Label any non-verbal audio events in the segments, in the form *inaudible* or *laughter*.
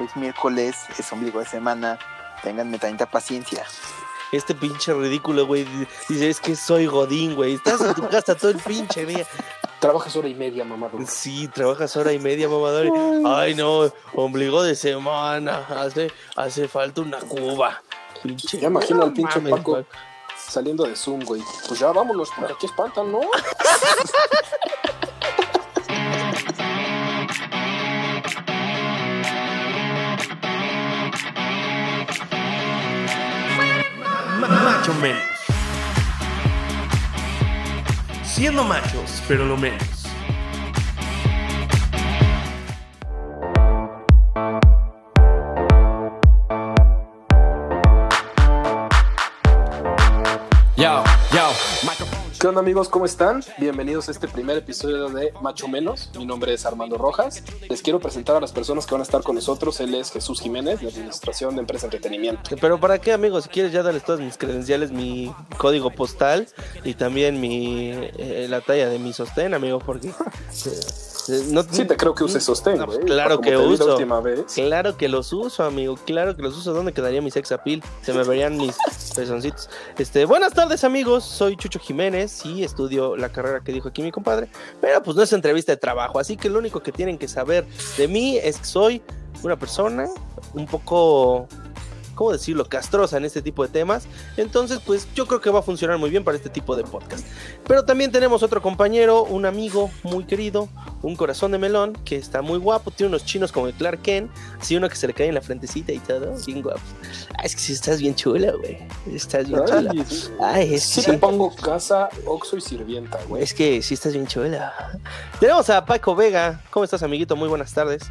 es miércoles, es ombligo de semana, ténganme tanta paciencia. Este pinche ridículo, güey, dice, es que soy Godín, güey, estás en tu casa todo el pinche día. Trabajas hora y media, mamador. Sí, trabajas hora y media, mamador. Ay, no, ombligo de semana, hace, hace falta una cuba. Pinche, ya imagino al pinche Paco saliendo de Zoom, güey. Pues ya vámonos, porque aquí espantan, ¿no? *laughs* macho menos. Siendo machos, pero lo menos. ¿Qué onda amigos? ¿Cómo están? Bienvenidos a este primer episodio de Macho Menos. Mi nombre es Armando Rojas. Les quiero presentar a las personas que van a estar con nosotros. Él es Jesús Jiménez, de Administración de Empresa Entretenimiento. Pero ¿para qué amigos? Si quieres ya darles todas mis credenciales, mi código postal y también mi eh, la talla de mi sostén, amigo, porque... Eh, *laughs* no, sí, te creo que uses sostén, güey. claro que uso. Claro que los uso, amigo. Claro que los uso. ¿Dónde quedaría mi sex appeal? Se me verían mis *laughs* pezoncitos. Este, buenas tardes, amigos. Soy Chucho Jiménez sí estudio la carrera que dijo aquí mi compadre, pero pues no es entrevista de trabajo, así que lo único que tienen que saber de mí es que soy una persona un poco ¿cómo decirlo?, castrosa en este tipo de temas. Entonces, pues yo creo que va a funcionar muy bien para este tipo de podcast. Pero también tenemos otro compañero, un amigo muy querido, un corazón de melón, que está muy guapo, tiene unos chinos como el Clark Kent, así uno que se le cae en la frentecita y todo, bien guapo. Ah, es que si estás bien chula, güey. Estás bien chula. Ay, es si te pongo casa, oxo y sirvienta, güey. Es que sí estás bien chula. Tenemos a Paco Vega. ¿Cómo estás, amiguito? Muy buenas tardes.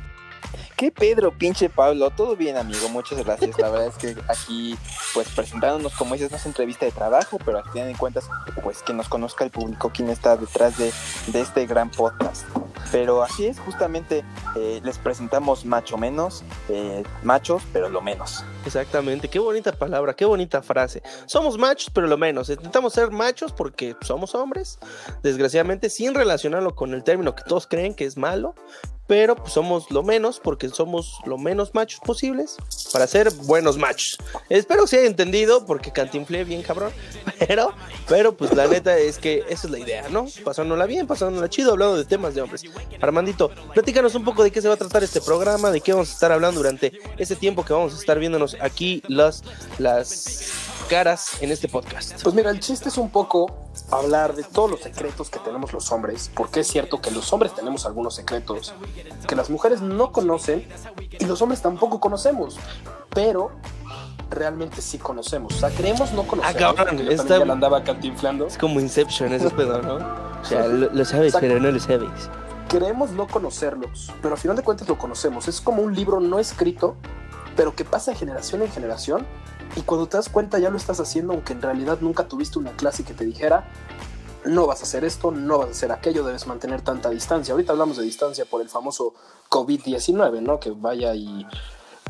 ¿Qué Pedro, pinche Pablo? Todo bien, amigo, muchas gracias. La verdad es que aquí, pues presentándonos, como dices, no es entrevista de trabajo, pero al final de cuentas, pues que nos conozca el público quién está detrás de, este gran podcast. Pero así es, justamente eh, les presentamos macho menos, eh, machos, pero lo menos. Exactamente, qué bonita palabra, qué bonita frase. Somos machos, pero lo menos. Intentamos ser machos porque somos hombres, desgraciadamente, sin relacionarlo con el término que todos creen que es malo, pero pues, somos lo menos porque somos lo menos machos posibles para ser buenos machos. Espero que se haya entendido porque cantinflé bien cabrón, *laughs* pero, pero pues la neta es que esa es la idea, ¿no? Pasándola bien, pasándola chido, hablando de temas de hombres. Armandito, platícanos un poco de qué se va a tratar este programa, de qué vamos a estar hablando durante ese tiempo que vamos a estar viéndonos aquí las, las caras en este podcast. Pues mira, el chiste es un poco hablar de todos los secretos que tenemos los hombres, porque es cierto que los hombres tenemos algunos secretos que las mujeres no conocen y los hombres tampoco conocemos, pero realmente sí conocemos. O sea, creemos no conocer. Ah, cabrón, esta... ya andaba cantinflando. Es como Inception ese pedo, ¿no? O sea, lo, sabes, pero no lo sabes. Queremos no conocerlos, pero al final de cuentas lo conocemos. Es como un libro no escrito, pero que pasa de generación en generación y cuando te das cuenta ya lo estás haciendo, aunque en realidad nunca tuviste una clase que te dijera, no vas a hacer esto, no vas a hacer aquello, debes mantener tanta distancia. Ahorita hablamos de distancia por el famoso COVID-19, ¿no? Que vaya y...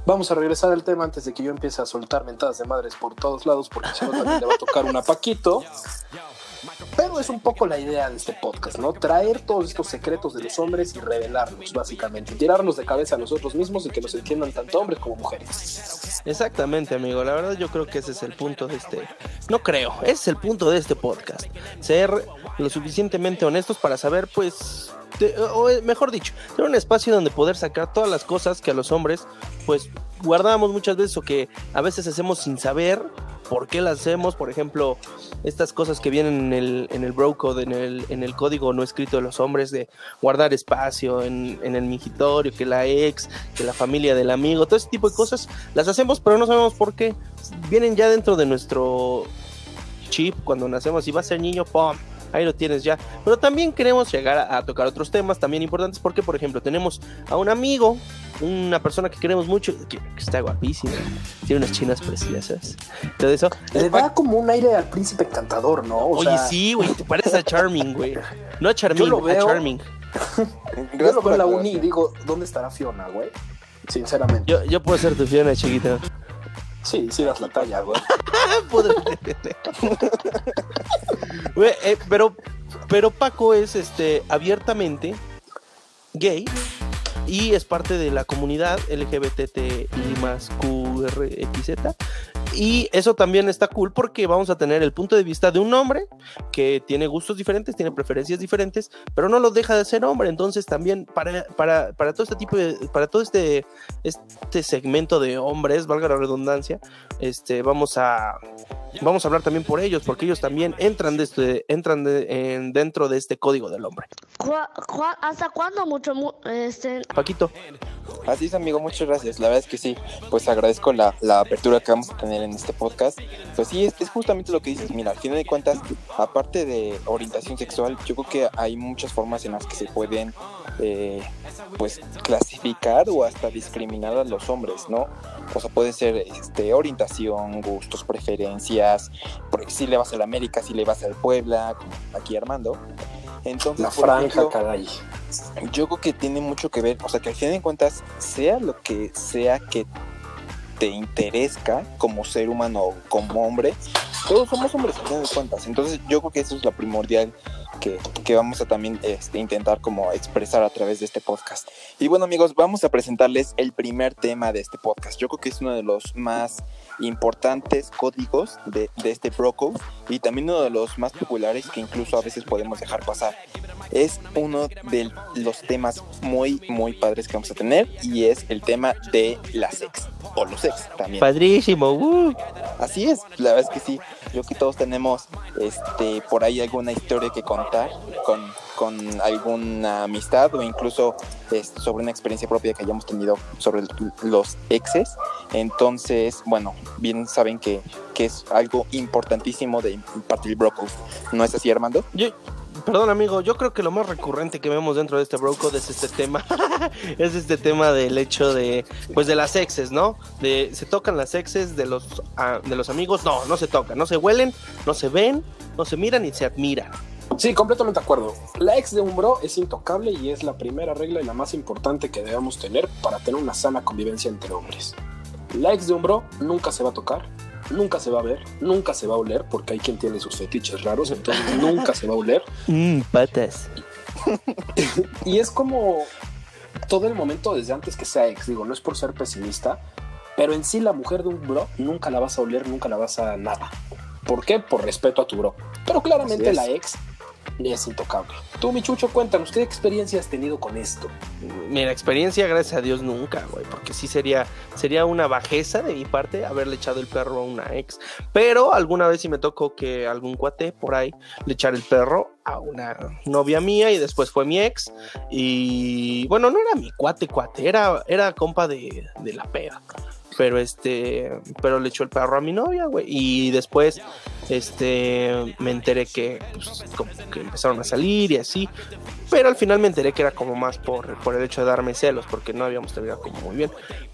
Vamos a regresar al tema antes de que yo empiece a soltar mentadas de madres por todos lados, porque si no también le va a tocar una Paquito. Pero es un poco la idea de este podcast, ¿no? Traer todos estos secretos de los hombres y revelarlos, básicamente. Tirarnos de cabeza a nosotros mismos y que nos entiendan tanto hombres como mujeres. Exactamente, amigo. La verdad yo creo que ese es el punto de este... No creo, ese es el punto de este podcast. Ser lo suficientemente honestos para saber, pues... o mejor dicho, tener un espacio donde poder sacar todas las cosas que a los hombres, pues, guardamos muchas veces o que a veces hacemos sin saber por qué las hacemos, por ejemplo, estas cosas que vienen en el, en el bro code, en el, en el código no escrito de los hombres, de guardar espacio en, el mingitorio, que la ex, que la familia del amigo, todo ese tipo de cosas, las hacemos, pero no sabemos por qué. Vienen ya dentro de nuestro chip cuando nacemos y va a ser niño, ¡pum! Ahí lo tienes ya. Pero también queremos llegar a, tocar otros temas también importantes porque, por ejemplo, tenemos a un amigo, una persona que queremos mucho, que, está guapísima, tiene unas chinas preciosas. Todo eso. Le da como un aire al príncipe encantador, ¿no? Oye, sí, güey, te parece a Charming, güey. No a Charming, lo veo, a Charming. *laughs* yo lo veo en la uni y digo, ¿dónde estará Fiona, güey? Sinceramente. Yo, yo puedo ser tu Fiona, chiquita. Sí, sí das la talla, *laughs* güey. eh, pero, pero Paco es este abiertamente gay y es parte de la comunidad LGBTI más QRXZ. Y eso también está cool porque vamos a tener el punto de vista de un hombre que tiene gustos diferentes, tiene preferencias diferentes, pero no lo deja de ser hombre. Entonces también para, para, para todo este tipo de, para todo este, este segmento de hombres, valga la redundancia, este, vamos a vamos a hablar también por ellos, porque ellos también entran de este, entran de- en- dentro de este código del hombre. ¿Cuá- cuá- ¿Hasta cuándo mucho mu- este, Paquito, Así es, amigo, muchas gracias. La verdad es que sí, pues agradezco la, la apertura que vamos a tener en este podcast. Pues sí, es, es justamente lo que dices. Mira, al final de cuentas, aparte de orientación sexual, yo creo que hay muchas formas en las que se pueden, eh, pues, clasificar o hasta discriminar a los hombres, ¿no? O sea, puede ser este, orientación, gustos, preferencias, si le vas al América, si le vas al Puebla, como aquí Armando. Entonces, La franja, caray. yo creo que tiene mucho que ver, o sea, que al final de cuentas, sea lo que sea que te interesa como ser humano como hombre, todos somos hombres al final de cuentas. Entonces, yo creo que eso es lo primordial que, que vamos a también este, intentar como expresar a través de este podcast. Y bueno, amigos, vamos a presentarles el primer tema de este podcast. Yo creo que es uno de los más importantes códigos de, de este Broco y también uno de los más populares que incluso a veces podemos dejar pasar es uno de los temas muy, muy padres que vamos a tener y es el tema de la sex o los sex también. padrísimo. uh. Así es, la verdad es que sí. Yo creo que todos tenemos este por ahí alguna historia que contar con, con alguna amistad o incluso este, sobre una experiencia propia que hayamos tenido sobre el- los exes. Entonces, bueno, bien saben que, que es algo importantísimo de impartir brocos. ¿No es así, Armando? Yo, perdón amigo, yo creo que lo más recurrente que vemos dentro de este Brocode es este tema, *laughs* es este tema del hecho de, pues de las exes, ¿no? De se tocan las exes de los, ah, de los amigos, no, no se tocan, no se huelen, no se ven, no se miran ni se admiran. Sí, completamente de acuerdo. La ex de un bro es intocable y es la primera regla y la más importante que debemos tener para tener una sana convivencia entre hombres. La ex de un bro nunca se va a tocar, nunca se va a ver, nunca se va a oler, porque hay quien tiene sus fetiches raros, entonces *laughs* nunca se va a oler. Mmm, patas. *laughs* Y es como todo el momento desde antes que sea ex, digo, no es por ser pesimista, pero en sí la mujer de un bro nunca la vas a oler, nunca la vas a nada. ¿Por qué? Por respeto a tu bro. Pero claramente la ex es intocable. Tú, mi chucho, cuéntanos, ¿qué experiencia has tenido con esto? Mira, experiencia, gracias a Dios, nunca, güey, porque sí sería, sería una bajeza de mi parte haberle echado el perro a una ex. Pero alguna vez sí me tocó que algún cuate por ahí le echara el perro a una novia mía y después fue mi ex. Y bueno, no era mi cuate, cuate, era, era compa de, de la peda. Pero este, pero le echó el perro a mi novia, güey. Y después, este, me enteré que, pues, como que empezaron a salir y así. Pero al final me enteré que era como más por, por el hecho de darme celos, porque no habíamos terminado como muy bien.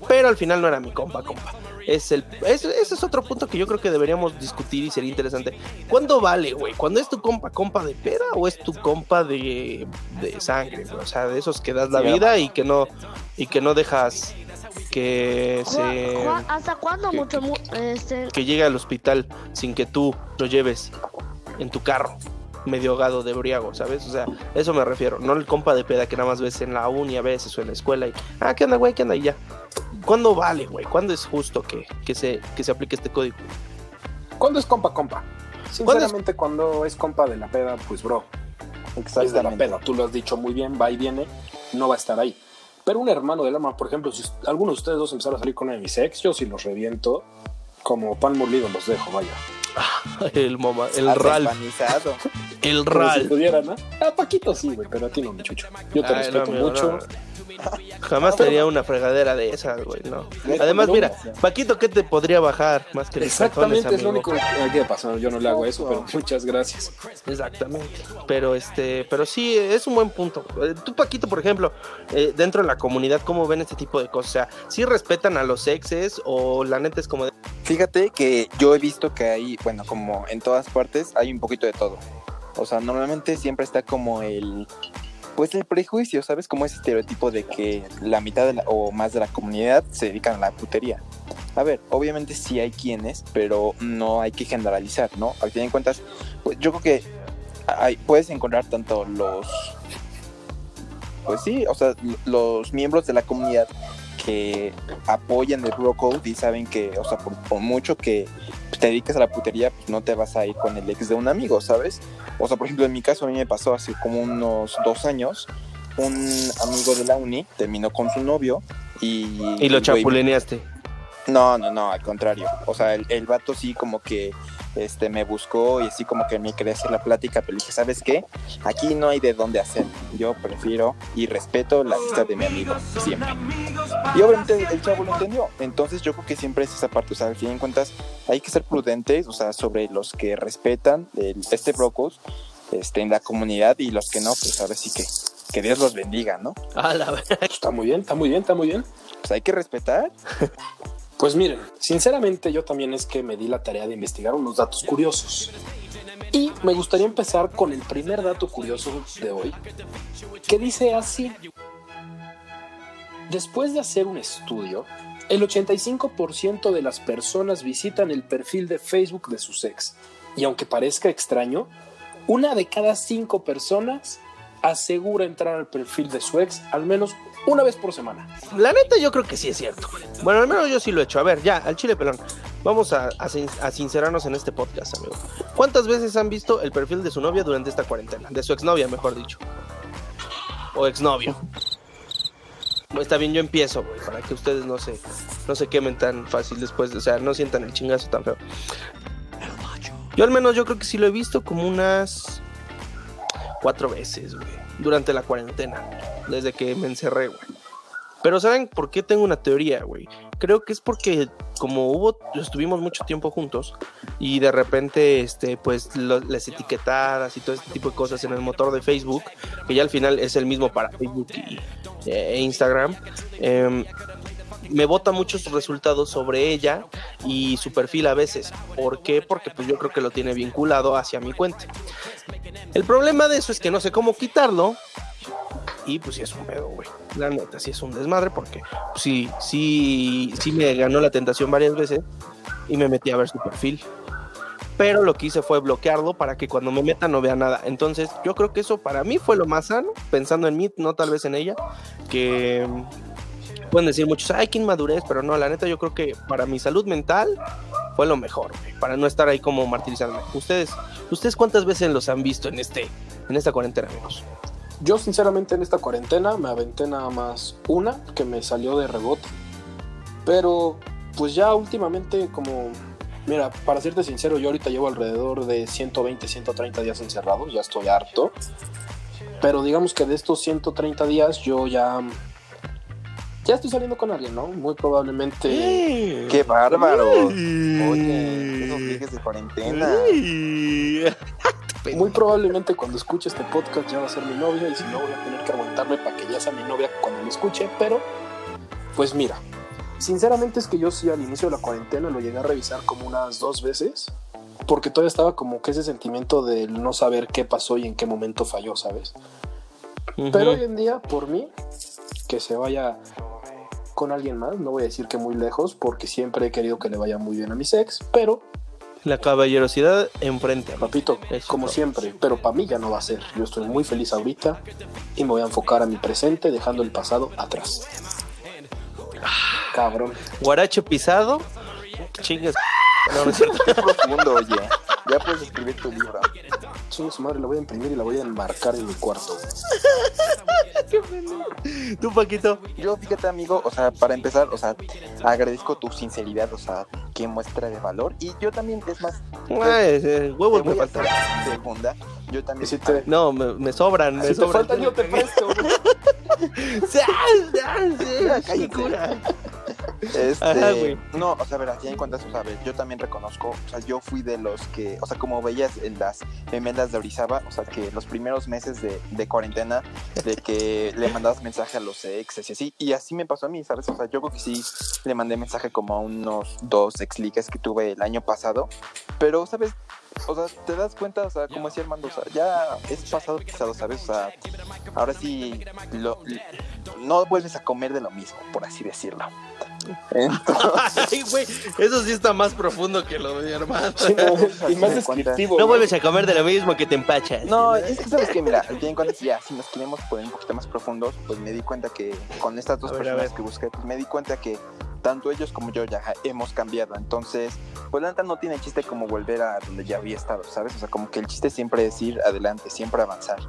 Pero al final no era mi compa, compa. Es el, es- ese es otro punto que yo creo que deberíamos discutir y sería interesante. ¿Cuándo vale, güey? ¿Cuándo es tu compa, compa de peda o es tu compa de, de sangre? O sea, de esos que das la vida y que no, y que no dejas que se ¿Hasta cuándo que- mucho mu- este, que llegue al hospital sin que tú lo lleves en tu carro, medio ahogado de briago, ¿sabes? O sea, eso me refiero. No el compa de peda que nada más ves en la uni a veces o en la escuela y, ah, ¿qué onda, güey? ¿Qué onda? Y ya. ¿Cuándo vale, güey? ¿Cuándo es justo que, que, se, que se aplique este código? ¿Cuándo es compa, compa? Sinceramente, cuando es compa de la peda, pues bro, es de la peda. Tú lo has dicho muy bien, va y viene, no va a estar ahí. Pero un hermano del alma, por ejemplo, si alguno de ustedes dos empezaron a salir con una de mis ex, yo sí los reviento, como pan molido los dejo, vaya. *laughs* El moma, el RAL, *laughs* el Como si RAL. pudieran, ¿no? A Paquito sí, güey, pero a ti no, mi chucho. Yo te Ay, respeto mucho. no. Jamás tenía una fregadera de esas, güey, no. Además, mira. Paquito, ¿qué te podría bajar más que Exactamente, es lo único que pasa. Yo no le hago eso, pero *laughs* muchas gracias. Exactamente. Pero este, pero sí, es un buen punto. Eh, Tú, Paquito, por ejemplo, eh, dentro de la comunidad, ¿cómo ven este tipo de cosas? O sea, ¿sí respetan a los exes o la neta es como de, Fíjate que yo he visto que hay, bueno, como en todas partes, hay un poquito de todo. O sea, normalmente siempre está como el, pues el prejuicio, ¿sabes? Como ese estereotipo de que la mitad de la- o más de la comunidad se dedican a la putería. A ver, obviamente sí hay quienes, pero no hay que generalizar, ¿no? Al fin de cuentas, pues yo creo que puedes encontrar tanto los pues sí, o sea, los miembros de la comunidad que apoyan el bro code y saben que, o sea, por mucho que te dediques a la putería, pues no te vas a ir con el ex de un amigo, ¿sabes? O sea, por ejemplo, en mi caso a mí me pasó hace como unos dos años, un amigo de la uni terminó con su novio y... Y lo chapulineaste. No, no, no, al contrario. O sea, el, el vato sí como que este, me buscó y así como que me quería hacer la plática, pero dije, ¿sabes qué? Aquí no hay de dónde hacer. Yo prefiero y respeto la lista de mi amigo, siempre. Y obviamente el chavo lo entendió. Entonces yo creo que siempre es esa parte. O sea, al fin de cuentas hay que ser prudentes, o sea, sobre los que respetan el- este brocos este, en la comunidad y los que no, pues ahora sí que, que Dios los bendiga, ¿no? A la ver- *laughs* Está muy bien, está muy bien, está muy bien. Pues hay que respetar. *laughs* Pues miren, sinceramente yo también es que me di la tarea de investigar unos datos curiosos. Y me gustaría empezar con el primer dato curioso de hoy, que dice así. Después de hacer un estudio, el 85% de las personas visitan el perfil de Facebook de sus ex. Y aunque parezca extraño, una de cada cinco personas asegura entrar al perfil de su ex al menos una vez por semana. La neta, yo creo que sí es cierto. Bueno, al menos yo sí lo he hecho. A ver, ya, al chile pelón. Vamos a, a sin- a sincerarnos en este podcast, amigo. ¿Cuántas veces han visto el perfil de su novia durante esta cuarentena? De su exnovia, mejor dicho. O exnovio. Bueno, Está bien, yo empiezo, güey, para que ustedes no se, no se quemen tan fácil después, o sea, no sientan el chingazo tan feo. Yo al menos yo creo que sí lo he visto como unas cuatro veces, güey, durante la cuarentena, desde que me encerré, güey. Pero ¿saben por qué tengo una teoría, güey? Creo que es porque como hubo, estuvimos mucho tiempo juntos y de repente, este, pues lo- las etiquetadas y todo este tipo de cosas en el motor de Facebook, que ya al final es el mismo para Facebook y eh, Instagram, em, me bota muchos resultados sobre ella y su perfil a veces. ¿Por qué? Porque pues yo creo que lo tiene vinculado hacia mi cuenta. El problema de eso es que no sé cómo quitarlo. Y pues sí es un pedo, güey. La neta, sí es un desmadre porque pues, sí, sí, sí me ganó la tentación varias veces y me metí a ver su perfil. Pero lo que hice fue bloquearlo para que cuando me meta no vea nada. Entonces yo creo que eso para mí fue lo más sano, pensando en mí, no tal vez en ella, que pueden decir muchos, ay, qué inmadurez, pero no, la neta yo creo que para mi salud mental fue lo mejor, para no estar ahí como martirizándome. Ustedes, ¿ustedes cuántas veces los han visto en este, en esta cuarentena, amigos? Yo sinceramente en esta cuarentena me aventé nada más una que me salió de rebote. Pero pues ya últimamente como... Mira, para serte sincero, yo ahorita llevo alrededor de 120, 130 días encerrados, ya estoy harto. Pero digamos que de estos 130 días yo ya... Ya estoy saliendo con alguien, ¿no? Muy probablemente... ¡Qué bárbaro! Oye, esos ligues de cuarentena. *laughs* Muy probablemente cuando escuche este podcast ya va a ser mi novia y si no voy a tener que aguantarme para que ya sea mi novia cuando lo escuche, pero pues mira, sinceramente es que yo sí al inicio de la cuarentena lo llegué a revisar como unas dos veces, porque todavía estaba como que ese sentimiento de no saber qué pasó y en qué momento falló, ¿sabes? Pero hoy en día, por mí, que se vaya con alguien más, no voy a decir que muy lejos, porque siempre he querido que le vaya muy bien a mi ex, pero La caballerosidad enfrente. Papito, Eso. como siempre, pero para mí ya no va a ser. Yo estoy muy feliz ahorita y me voy a enfocar a mi presente dejando el pasado atrás. Cabrón. Guarache pisado, chingas. *laughs* No, no es cierto. Qué profundo, oye. Ya puedes escribir tu libro. Chingue su madre, la voy a imprimir y la voy a enmarcar en mi cuarto. *laughs* Tú, Paquito. Yo, fíjate, amigo, o sea, para empezar, o sea, agradezco tu sinceridad, o sea, qué muestra de valor. Y yo también, es más, Ay, eh, huevos te me faltan. segunda. Yo también. si te, No, me, me sobran, me si te sobran. faltan, yo te presto. *laughs* sí, Cállate. cura. Este, Ajá, no, o sea, a ver, así en cuentas, o sea, a ver, yo también reconozco, o sea, yo fui de los que, o sea, como veías en las memelas de Orizaba, o sea, que los primeros meses de, de cuarentena, de que le mandabas mensaje a los exes y así, y así me pasó a mí, ¿sabes? O sea, yo creo que sí le mandé mensaje como a unos dos ex ligues que tuve el año pasado, pero, ¿sabes? o sea, te das cuenta, o sea, como decía Armando, o sea, ya es pasado pisado, ¿sabes? O sea, ahora sí lo, no vuelves a comer de lo mismo, por así decirlo. Entonces, Ay, güey, eso sí está más profundo que lo de hermano. Sí, no, y más descriptivo. No vuelves a comer de lo mismo que te empachas. No, es que sabes que, mira, ya, si nos queremos poner un poquito más profundos, pues me di cuenta que con estas dos ver, personas ver. que busqué, pues me di cuenta que tanto ellos como yo ya hemos cambiado. Entonces, pues la neta no tiene chiste como volver a donde ya había estado, ¿sabes? O sea, como que el chiste siempre es ir adelante, siempre avanzar.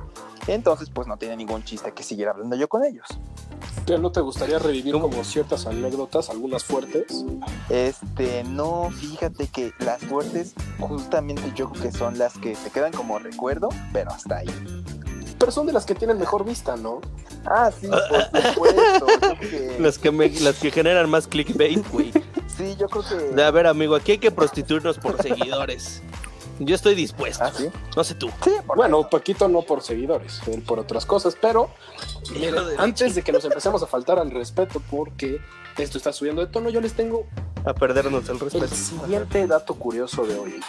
Entonces, pues no tiene ningún chiste que seguir hablando yo con ellos. ¿Qué, ¿No te gustaría revivir ¿Cómo? como ciertas anécdotas, algunas fuertes? Este, no, fíjate que las fuertes justamente yo creo que son las que se quedan como recuerdo, pero hasta ahí. Pero son de las que tienen mejor vista, ¿no? Ah, sí, por supuesto. que- *laughs* Las que, me- las que generan más clickbait, güey. Sí, yo creo que... De, A ver, amigo, aquí hay que prostituirnos por seguidores. Yo estoy dispuesto. Ah, sí. No sé tú. Sí, por Bueno, Paquito no por seguidores, él por otras cosas, pero la antes de que nos empecemos a faltar al respeto porque esto está subiendo de tono, yo les tengo A perdernos el el respeto. siguiente dato curioso de hoy.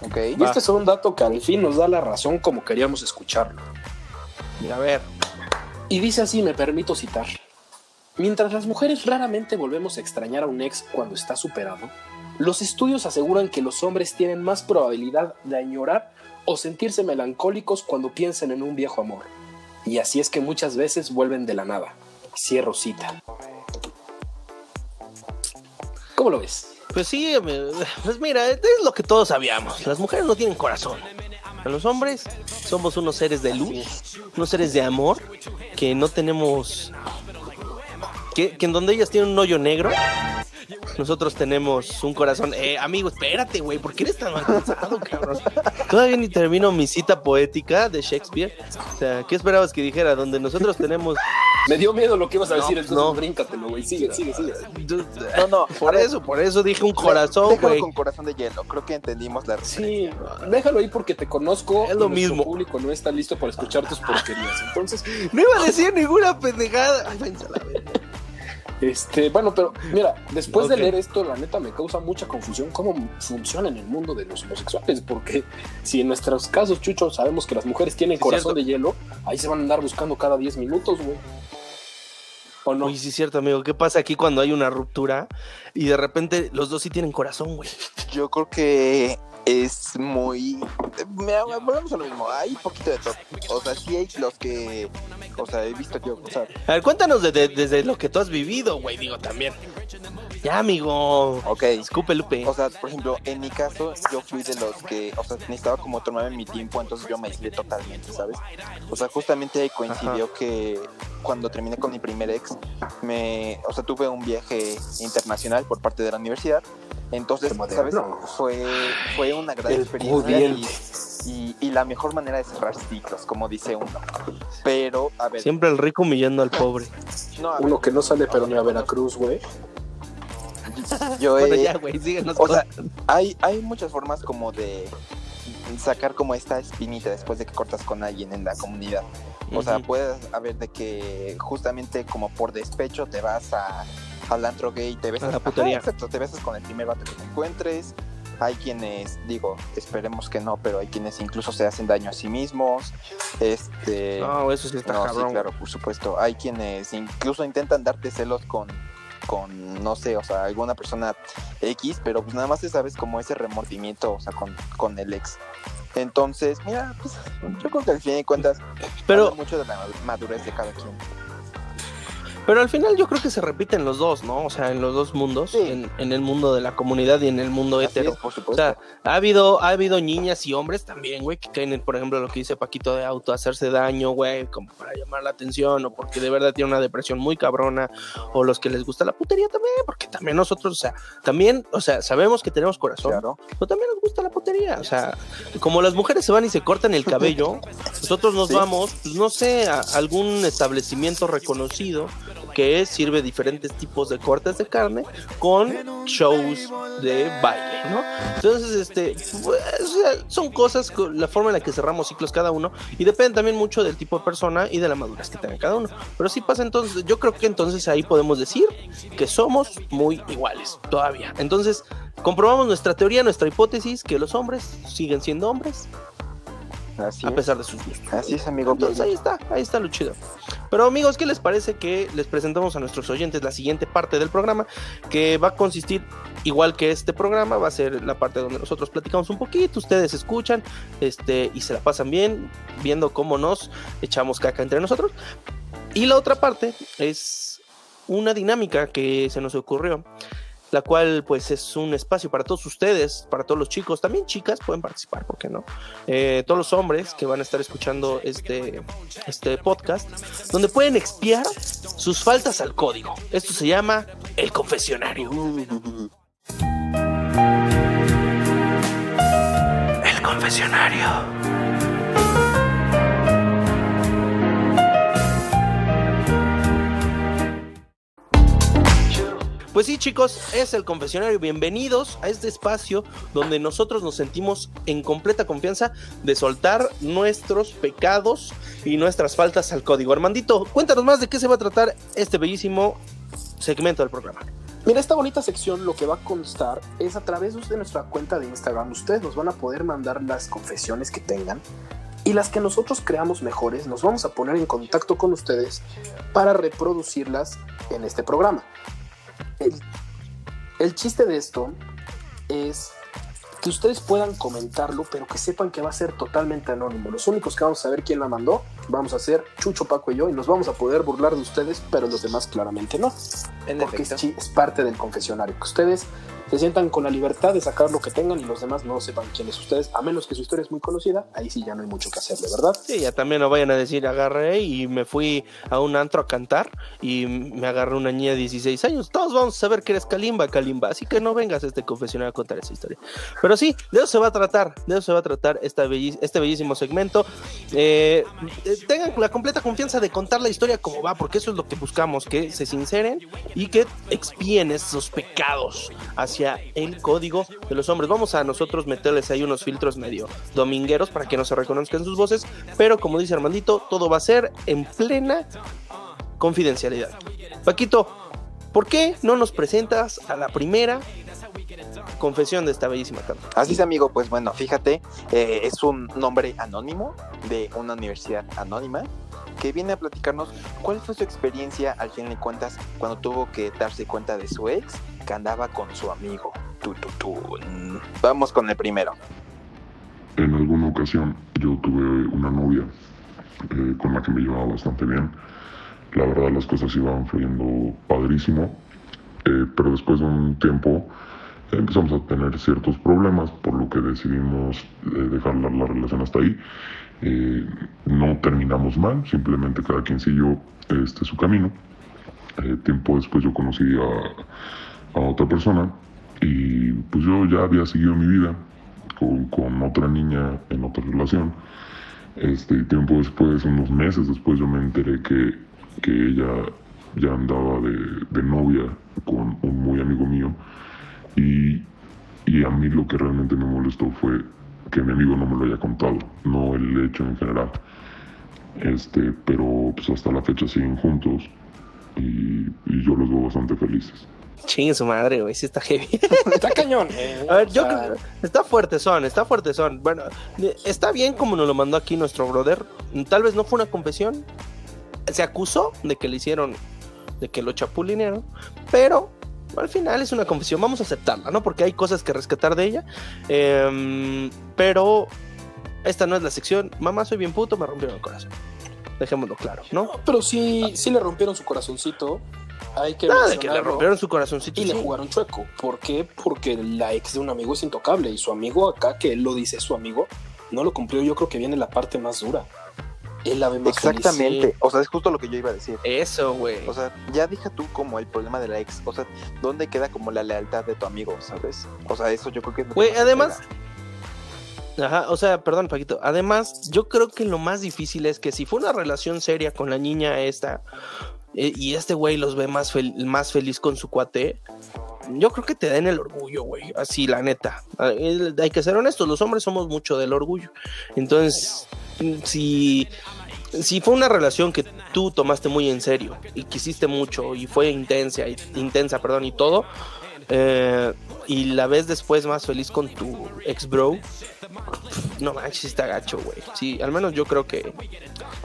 Ok. Y este es un dato que al fin nos da la razón como queríamos escucharlo. A ver. Y dice así, me permito citar. Mientras las mujeres raramente volvemos a extrañar a un ex cuando está superado, los estudios aseguran que los hombres tienen más probabilidad de añorar o sentirse melancólicos cuando piensan en un viejo amor. Y así es que muchas veces vuelven de la nada. Cierro cita. ¿Cómo lo ves? Pues sí, pues mira, es lo que todos sabíamos. Las mujeres no tienen corazón. Los hombres somos unos seres de luz, unos seres de amor, que no tenemos... Que en donde ellas tienen un hoyo negro, nosotros tenemos un corazón... Eh, amigo, espérate, güey, ¿por qué eres tan mal pensado, cabrón? Todavía ni termino mi cita poética de Shakespeare. O sea, ¿qué esperabas que dijera? Donde nosotros tenemos... Me dio miedo lo que ibas a No, decir, pues entonces no. bríncatelo, güey. Sigue, sigue, sigue. No, no, Por eso, por eso dije un corazón, güey. con corazón de hielo. Creo que entendimos la Sí, déjalo ahí porque te conozco. Es lo mismo. público no está listo para escuchar tus porquerías. Entonces, No iba a decir ninguna pendejada. Ay, váyanse a la verga. Este, bueno, pero mira, después de leer esto, la neta me causa mucha confusión cómo funciona en el mundo de los homosexuales, porque si en nuestros casos, Chucho, sabemos que las mujeres tienen Sí, corazón cierto. de hielo, ahí se van a andar buscando cada 10 minutos, güey. ¿O no? Uy, sí es cierto, amigo. ¿Qué pasa aquí cuando hay una ruptura y de repente los dos sí tienen corazón, güey? Yo creo que es muy... Mira, volvemos a lo mismo. Hay poquito de todo. O sea, sí hay los que... O sea, he visto yo... O sea, A ver, cuéntanos de- de- desde lo que tú has vivido, güey, digo también. Ya, amigo. ok. Escupe, Lupe. O sea, por ejemplo, en mi caso, yo fui de los que, o sea, necesitaba como tomarme mi tiempo, entonces yo me aislé totalmente, ¿sabes? O sea, justamente ahí coincidió que cuando terminé con mi primer ex, me, o sea, tuve un viaje internacional por parte de la universidad, entonces. ¿sabes? Fue, fue una gran El experiencia y, y, y la mejor manera de cerrar ciclos, como dice uno. Pero, a ver, Siempre el rico humillando al pobre. no, a ver, Uno que no sale pero ni a Veracruz, güey. Yo *laughs* Bueno, ya, güey, síguenos. O sea, hay, hay muchas formas como de sacar como esta espinita después de que cortas con alguien en la comunidad. O sea, Ujú. puede haber de que justamente como por despecho te vas a, al antro gay y te besas. A la putería. Ajá, exacto, te besas con el primer vato que te encuentres. Hay quienes, digo, esperemos que no, pero hay quienes incluso se hacen daño a sí mismos. Este. No, eso sí está No, sí, claro, por supuesto. Hay quienes incluso intentan darte celos con, con, no sé, o sea, alguna persona X, pero pues nada más te sabes como ese remordimiento, o sea, con, con el ex. Entonces, mira, pues yo creo que al fin de cuentas Pero, mucho de la madurez de cada quien. Pero al final yo creo que se repiten los dos, ¿no? O sea, en los dos mundos. Sí. En, en el mundo de la comunidad y en el mundo Así hetero. es, por O sea, ha habido, ha habido niñas y hombres también, güey, que caen en, por ejemplo, lo que dice Paquito de auto, hacerse daño, güey, como para llamar la atención, o porque de verdad tiene una depresión muy cabrona, o los que les gusta la putería también, porque también nosotros, o sea, también, o sea, sabemos que tenemos corazón, claro. pero también nos gusta la putería, o sea, como las mujeres se van y se cortan el cabello, nosotros nos Sí. vamos, pues no sé, a algún establecimiento reconocido que sirve diferentes tipos de cortes de carne con shows de baile, ¿no? Entonces, este, pues, son cosas, la forma en la que cerramos ciclos cada uno y depende también mucho del tipo de persona y de la madurez que tenga cada uno. Pero sí pasa entonces, yo creo que entonces ahí podemos decir que somos muy iguales todavía. Entonces, comprobamos nuestra teoría, nuestra hipótesis, que los hombres siguen siendo hombres Así a es. pesar de sus gustos. Así es, amigo. Entonces ahí está, ahí está lo chido. Pero amigos, ¿qué les parece que les presentamos a nuestros oyentes la siguiente parte del programa? Que va a consistir, igual que este programa, va a ser la parte donde nosotros platicamos un poquito, ustedes escuchan este, y se la pasan bien, viendo cómo nos echamos caca entre nosotros. Y la otra parte es una dinámica que se nos ocurrió la cual pues es un espacio para todos ustedes, para todos los chicos, también chicas pueden participar, ¿por qué no? Eh, todos los hombres que van a estar escuchando este, este podcast, donde pueden expiar sus faltas al código. Esto se llama el confesionario. El confesionario. Pues sí, chicos, es el confesionario. Bienvenidos a este espacio donde nosotros nos sentimos en completa confianza de soltar nuestros pecados y nuestras faltas al código. Armandito, cuéntanos más de qué se va a tratar este bellísimo segmento del programa. Mira, esta bonita sección lo que va a constar es a través de nuestra cuenta de Instagram. Ustedes nos van a poder mandar las confesiones que tengan y las que nosotros creamos mejores nos vamos a poner en contacto con ustedes para reproducirlas en este programa. El, el chiste de esto es que ustedes puedan comentarlo, pero que sepan que va a ser totalmente anónimo. Los únicos que vamos a saber quién la mandó vamos a ser Chucho, Paco y yo, y nos vamos a poder burlar de ustedes, pero los demás claramente no. En porque es parte del confesionario. Que ustedes se sientan con la libertad de sacar lo que tengan y los demás no sepan quiénes ustedes, a menos que su historia es muy conocida, ahí sí ya no hay mucho que hacerle, ¿verdad? Sí, ya también no vayan a decir, agarré y me fui a un antro a cantar y me agarré una niña de 16 años. Todos vamos a saber que eres Kalimba, Kalimba, así que no vengas a este confesionario a contar esa historia. Pero sí, de eso se va a tratar, de eso se va a tratar esta este bellísimo segmento. Eh, eh, tengan la completa confianza de contar la historia como va, porque eso es lo que buscamos, que se sinceren y que expíen esos pecados hacia el código de los hombres. Vamos a nosotros meterles ahí unos filtros medio domingueros para que no se reconozcan sus voces, pero como dice Armandito, todo va a ser en plena confidencialidad. Paquito, ¿por qué no nos presentas a la primera confesión de esta bellísima carta? Así es, amigo. Pues bueno, fíjate, eh, es un nombre anónimo de una universidad anónima que viene a platicarnos cuál fue su experiencia al fin de cuentas cuando tuvo que darse cuenta de su ex que andaba con su amigo. Vamos con el primero. En alguna ocasión yo tuve una novia eh, con la que me llevaba bastante bien. La verdad las cosas iban fluyendo padrísimo, eh, pero después de un tiempo empezamos a tener ciertos problemas, por lo que decidimos eh, dejar la, la relación hasta ahí. No terminamos mal, simplemente cada quien siguió este, su camino. Tiempo después yo conocí a, a otra persona y pues yo ya había seguido mi vida con, otra niña en otra relación. Este, tiempo después, unos meses después, yo me enteré que, que ella ya andaba de, de novia con un muy amigo mío. Y, y a mí lo que realmente me molestó fue que mi amigo no me lo haya contado, no el hecho en general. Este, pero pues hasta la fecha siguen juntos y yo los veo bastante felices. Chingue su madre, güey, sí está heavy. *laughs* Está cañón. eh, *laughs* A ver, yo sea, creo, está fuerte son, está fuerte son. Bueno, está bien como nos lo mandó aquí nuestro brother. Tal vez no fue una confesión. Se acusó de que le hicieron, de que lo chapulinearon, pero al final es una confesión. Vamos a aceptarla, ¿no? Porque hay cosas que rescatar de ella. Em, pero esta no es la sección. Mamá, soy bien puto, me rompieron el corazón. Dejémoslo claro, ¿no? Pero sí, sí le rompieron su corazoncito. Hay que Nada de que le rompieron su corazoncito. Y le jugaron chueco. ¿Por qué? Porque la ex de un amigo es intocable. Y su amigo acá, que él lo dice su amigo, no lo cumplió. Yo creo que viene la parte más dura. Él la ve más Exactamente. feliz. O sea, es justo lo que yo iba a decir. Eso, güey. O sea, ya deja tú como el problema de la ex. O sea, ¿dónde queda como la lealtad de tu amigo, sabes? O sea, eso yo creo que es Güey, más además. Ajá, o sea, perdón, Paquito. Además, yo creo que lo más difícil es que si fue una relación seria con la niña esta eh, y este güey los ve más, más feliz con su cuate, yo creo que te den el orgullo, güey. Así, la neta. Ah, Hay que ser honestos, los hombres somos mucho del orgullo. Entonces, si si fue una relación que tú tomaste muy en serio y quisiste mucho y fue intensa, y- intensa, perdón, y todo, eh, y la ves después más feliz con tu ex bro, no manches, está gacho, güey. Sí, al menos yo creo que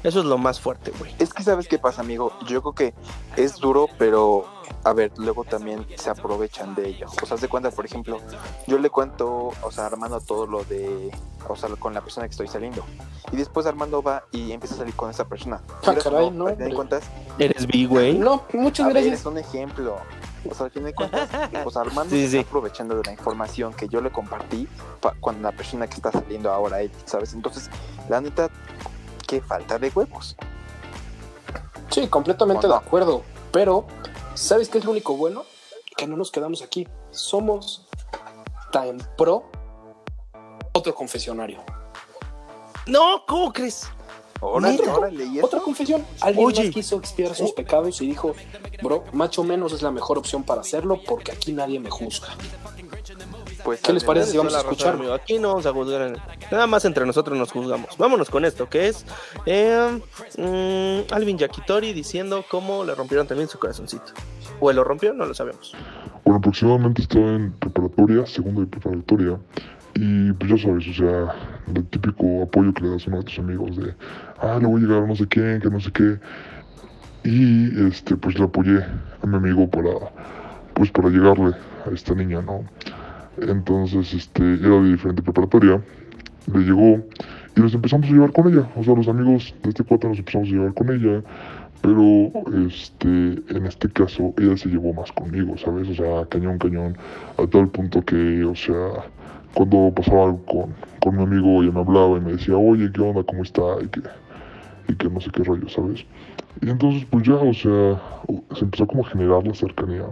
eso es lo más fuerte, güey. Es que sabes qué pasa, amigo. Yo creo que es duro, pero a ver, luego también se aprovechan de ello. O sea, de cuenta, por ejemplo, yo le cuento, o sea, Armando todo lo de, o sea, con la persona que estoy saliendo. Y después Armando va y empieza a salir con esa persona. Ah, caray, no, no, cuentas, Eres bi, güey. No, muchas a ver, gracias. es un ejemplo. O sea, al final de cuentas, *laughs* o sea, Armando Sí, se sí. está aprovechando de la información que yo le compartí pa- con la persona que está saliendo ahora él, ¿sabes? Entonces, la neta, qué falta de huevos. Sí, completamente de acuerdo. Pero, ¿sabes qué es lo único bueno? Que no nos quedamos aquí. Somos tan pro otro confesionario. No, ¿cómo crees? Órale, órale, ¿y Otra confesión. Alguien Oye. más quiso expiar sus pecados y dijo, bro, macho menos es la mejor opción para hacerlo porque aquí nadie me juzga. Pues, ¿Qué les parece si vamos a escucharlo? amigo. Aquí no vamos a juzgar. Nada más entre nosotros nos juzgamos. Vámonos con esto, que es eh, mm, Alvin Yakitori diciendo cómo le rompieron también su corazoncito. O él lo rompió, no lo sabemos. Bueno, aproximadamente estaba en preparatoria, segundo de preparatoria, y pues ya sabes, o sea, el típico apoyo que le das a uno de tus amigos de, ah, le voy a llegar a no sé quién, que no sé qué, y este, pues le apoyé a mi amigo para, pues para llegarle a esta niña, ¿no? Entonces, este, era de diferente preparatoria, le llegó y nos empezamos a llevar con ella, o sea, los amigos de este cuate nos empezamos a llevar con ella, pero este en este caso ella se llevó más conmigo, ¿sabes? O sea, cañón, cañón, a tal punto que, o sea, cuando pasaba algo con, con mi amigo, ella me hablaba y me decía, oye, ¿qué onda? ¿Cómo está? Y que, y que no sé qué rollo, ¿sabes? Y entonces, pues ya, o sea, se empezó como a generar la cercanía.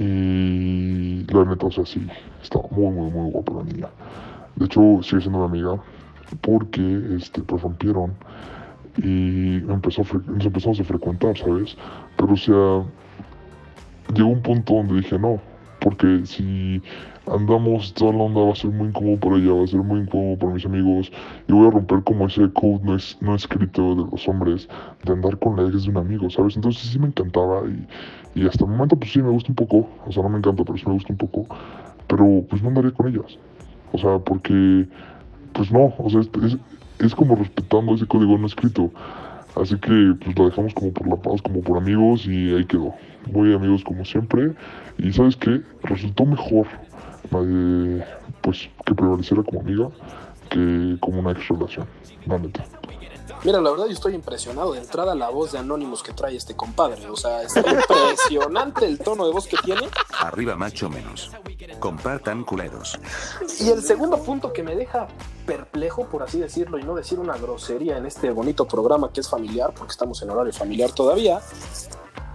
Y la neta, o sea, sí, estaba muy, muy, muy guapa la niña. De hecho, sigue siendo mi amiga porque, este, pues rompieron y empezó nos empezamos a frecuentar, ¿sabes? Pero o sea, llegó un punto donde dije no, porque si andamos toda la onda va a ser muy incómodo para ella, va a ser muy incómodo para mis amigos y voy a romper como ese code no, es, no escrito de los hombres de andar con la ex de un amigo, ¿sabes? Entonces sí me encantaba y, y hasta el momento pues sí me gusta un poco, o sea no me encanta, pero sí me gusta un poco, pero pues no andaría con ellas, o sea, porque pues no, o sea, es, es- es como respetando ese código no escrito. Así que pues la dejamos como por la paz, como por amigos y ahí quedó. Muy amigos como siempre. Y sabes qué, resultó mejor eh, pues que prevaleciera como amiga que como una ex relación, la neta. Mira, la verdad yo estoy impresionado de entrada la voz de Anónimos que trae este compadre. O sea, es impresionante el tono de voz que tiene. Arriba macho menos. Compartan culeros. Y el segundo punto que me deja perplejo, por así decirlo, y no decir una grosería en este bonito programa que es familiar, porque estamos en horario familiar todavía,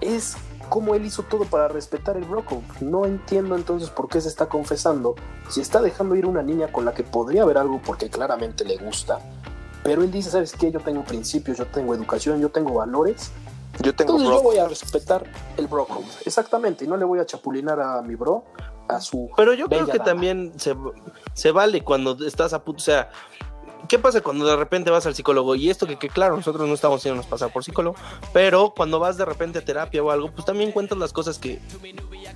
es cómo él hizo todo para respetar el broco. No entiendo entonces por qué se está confesando si está dejando ir una niña con la que podría haber algo porque claramente le gusta. Pero él dice, ¿sabes qué? Yo tengo principios, yo tengo educación, yo tengo valores. Yo tengo Entonces bro- yo voy a respetar el bro code. Exactamente, y no le voy a chapulinar a mi bro, a su... Pero yo creo que dama. también se, se vale cuando estás a punto. O sea, ¿qué pasa cuando de repente vas al psicólogo? Y esto que, que claro, nosotros no estamos haciéndonos pasar por psicólogo, pero cuando vas de repente a terapia o algo, pues también cuentas las cosas que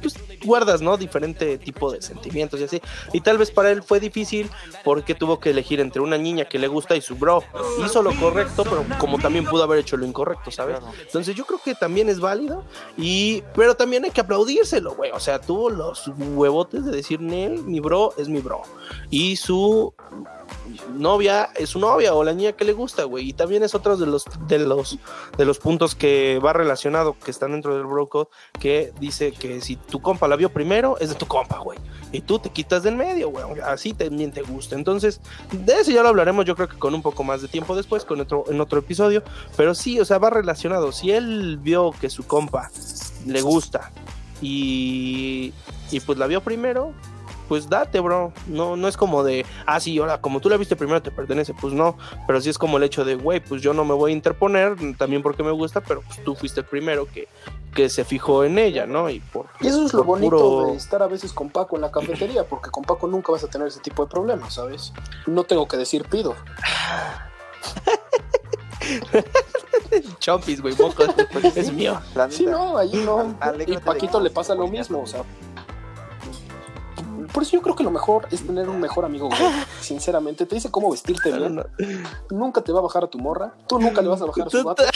pues, guardas, ¿no? Diferente tipo de sentimientos y así. Y tal vez para él fue difícil porque tuvo que elegir entre una niña que le gusta y su bro. Hizo lo correcto, pero como también pudo haber hecho lo incorrecto, ¿sabes? Entonces yo creo que también es válido y pero también hay que aplaudírselo, güey. O sea, tuvo los huevotes de decir, Nel, mi bro es mi bro. Y su novia es su novia o la niña que le gusta, güey. Y también es otro de los de los de los puntos que va relacionado que están dentro del bro que dice que si tu compa la vio primero es de tu compa, güey. Y tú te quitas del medio, güey. Así también te gusta. Entonces, de eso ya lo hablaremos yo creo que con un poco más de tiempo después con otro en otro episodio, pero sí, o sea, va relacionado. Si él vio que su compa le gusta y y pues la vio primero, pues date, bro. No, no es como de, ah, sí, ahora, como tú la viste primero te pertenece, pues no. Pero sí es como el hecho de, güey, pues yo no me voy a interponer, también porque me gusta, pero pues tú fuiste el primero que, que se fijó en ella, ¿no? Y por. Y eso es lo bonito puro- de estar a veces con Paco en la cafetería, porque con Paco nunca vas a tener ese tipo de problemas, ¿sabes? No tengo que decir pido. *laughs* Chompis, güey, moco. *laughs* Es mío. Sí, no, ahí no. Y Paquito le pasa lo mismo, o sea. Por eso yo creo que lo mejor es tener un mejor amigo, güey. *laughs* Sinceramente, te dice cómo vestirte bien. No, no. Nunca te va a bajar a tu morra. Tú nunca le vas a bajar a su vato. *laughs*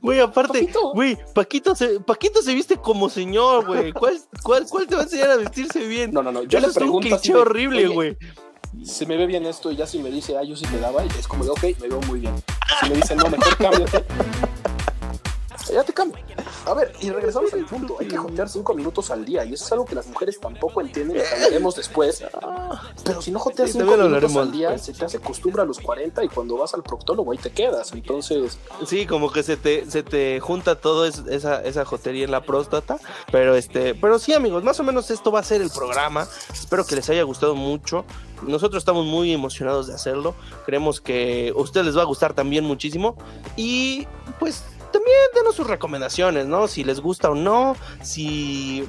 Güey, aparte, Paquito. güey, Paquito se, Paquito se viste como señor, güey. ¿Cuál, cuál, ¿Cuál te va a enseñar a vestirse bien? No, no, no. Yo Eso le es un pregunto cliché de, horrible, "Oye, güey. Se me ve bien esto y ya si me dice, ah, yo sí te daba, y es como de, ok, me veo muy bien. Si me dice, no, mejor cámbiate. Ya te cambio. A ver, y regresamos al punto. Hay que jotear cinco minutos al día. Y eso es algo que las mujeres tampoco entienden. Lo hablaremos después. Pero si no joteas cinco minutos al día, se te hace costumbre a los 40 y cuando vas al proctólogo ahí te quedas. Entonces, Sí, como que se te, se te junta todo es- esa, esa jotería en la próstata. Pero este, pero sí, amigos, más o menos esto va a ser el programa. Espero que les haya gustado mucho. Nosotros estamos muy emocionados de hacerlo. Creemos que a ustedes les va a gustar también muchísimo. Y pues denos sus recomendaciones, ¿no? Si les gusta o no, si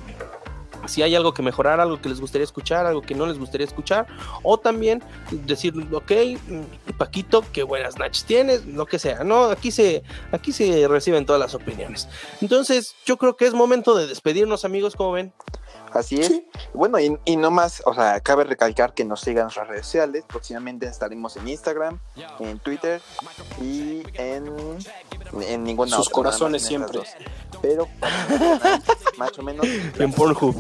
si hay algo que mejorar, algo que les gustaría escuchar, algo que no les gustaría escuchar, o también decir, ok, mm, Paquito, qué buenas nachas tienes, lo que sea, ¿no? Aquí se, aquí se reciben todas las opiniones. Entonces, yo creo que es momento de despedirnos, amigos, como ven. Así es. Bueno, y, y no más, o sea, cabe recalcar que nos sigan en nuestras redes sociales. Próximamente estaremos en Instagram, en Twitter y en, en ninguna Sus otra, corazones siempre. Pero, *laughs* más o menos. *laughs* En Pornhub.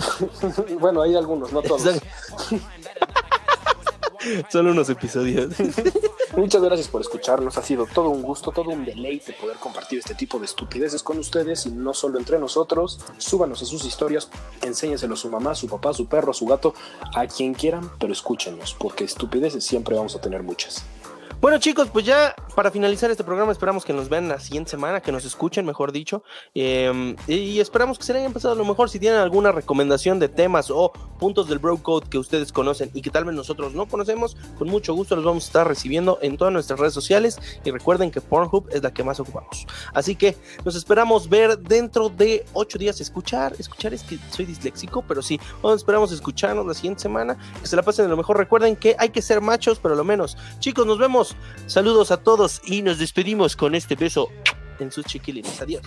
*laughs* bueno, hay algunos, no todos. Solo unos episodios. Muchas gracias por escucharnos. Ha sido todo un gusto, todo un deleite poder compartir este tipo de estupideces con ustedes y no solo entre nosotros. Súbanos a sus historias, enséñenselo a su mamá, su papá, su perro, su gato, a quien quieran, pero escúchenos, porque estupideces siempre vamos a tener muchas. Bueno, chicos, pues ya para finalizar este programa, esperamos que nos vean la siguiente semana, que nos escuchen, mejor dicho. eh, y esperamos que se le hayan pasado a lo mejor. Si tienen alguna recomendación de temas o puntos del Bro Code que ustedes conocen y que tal vez nosotros no conocemos, con mucho gusto los vamos a estar recibiendo en todas nuestras redes sociales. Y recuerden que Pornhub es la que más ocupamos. Así que nos esperamos ver dentro de ocho días. Escuchar, escuchar es que soy disléxico, pero sí, bueno, esperamos escucharnos la siguiente semana. Que se la pasen de lo mejor. Recuerden que hay que ser machos, pero lo menos. Chicos, nos Saludos a todos y nos despedimos con este beso en sus chiquilines. Adiós.